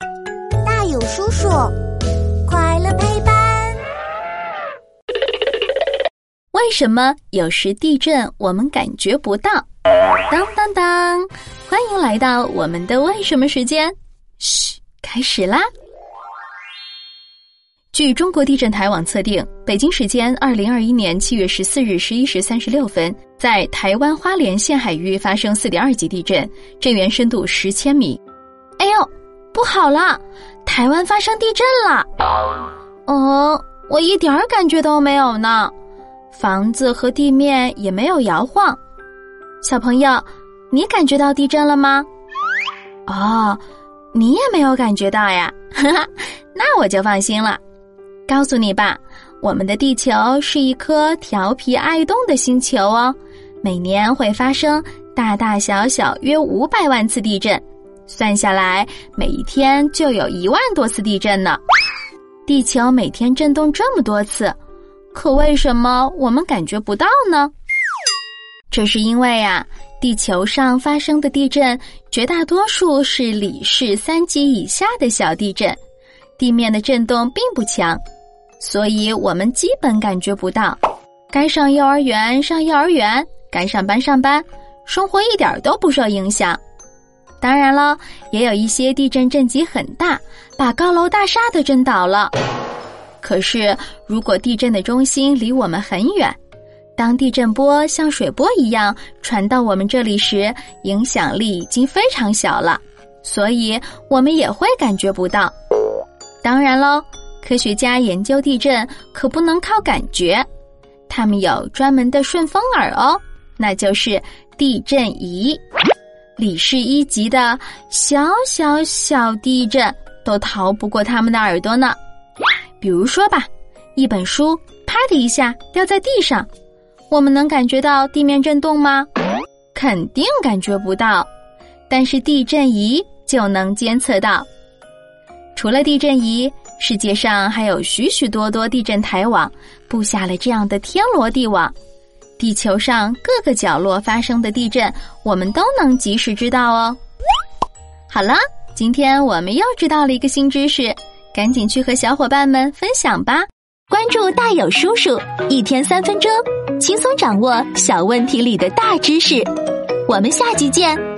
大有叔叔，快乐陪伴。为什么有时地震我们感觉不到？当当当！欢迎来到我们的为什么时间。嘘，开始啦！据中国地震台网测定，北京时间二零二一年七月十四日十一时三十六分，在台湾花莲县海域发生四点二级地震，震源深度十千米。哎呦，不好了！台湾发生地震了。哦，我一点儿感觉都没有呢，房子和地面也没有摇晃。小朋友，你感觉到地震了吗？哦，你也没有感觉到呀，哈哈，那我就放心了。告诉你吧，我们的地球是一颗调皮爱动的星球哦，每年会发生大大小小约五百万次地震，算下来每一天就有一万多次地震呢。地球每天震动这么多次，可为什么我们感觉不到呢？这是因为啊，地球上发生的地震绝大多数是里氏三级以下的小地震，地面的震动并不强。所以我们基本感觉不到，该上幼儿园上幼儿园，该上班上班，生活一点都不受影响。当然了，也有一些地震震级很大，把高楼大厦都震倒了。可是，如果地震的中心离我们很远，当地震波像水波一样传到我们这里时，影响力已经非常小了，所以我们也会感觉不到。当然喽。科学家研究地震可不能靠感觉，他们有专门的顺风耳哦，那就是地震仪。里氏一级的小小小地震都逃不过他们的耳朵呢。比如说吧，一本书啪的一下掉在地上，我们能感觉到地面震动吗？肯定感觉不到，但是地震仪就能监测到。除了地震仪。世界上还有许许多多地震台网，布下了这样的天罗地网。地球上各个角落发生的地震，我们都能及时知道哦。好了，今天我们又知道了一个新知识，赶紧去和小伙伴们分享吧！关注大有叔叔，一天三分钟，轻松掌握小问题里的大知识。我们下集见。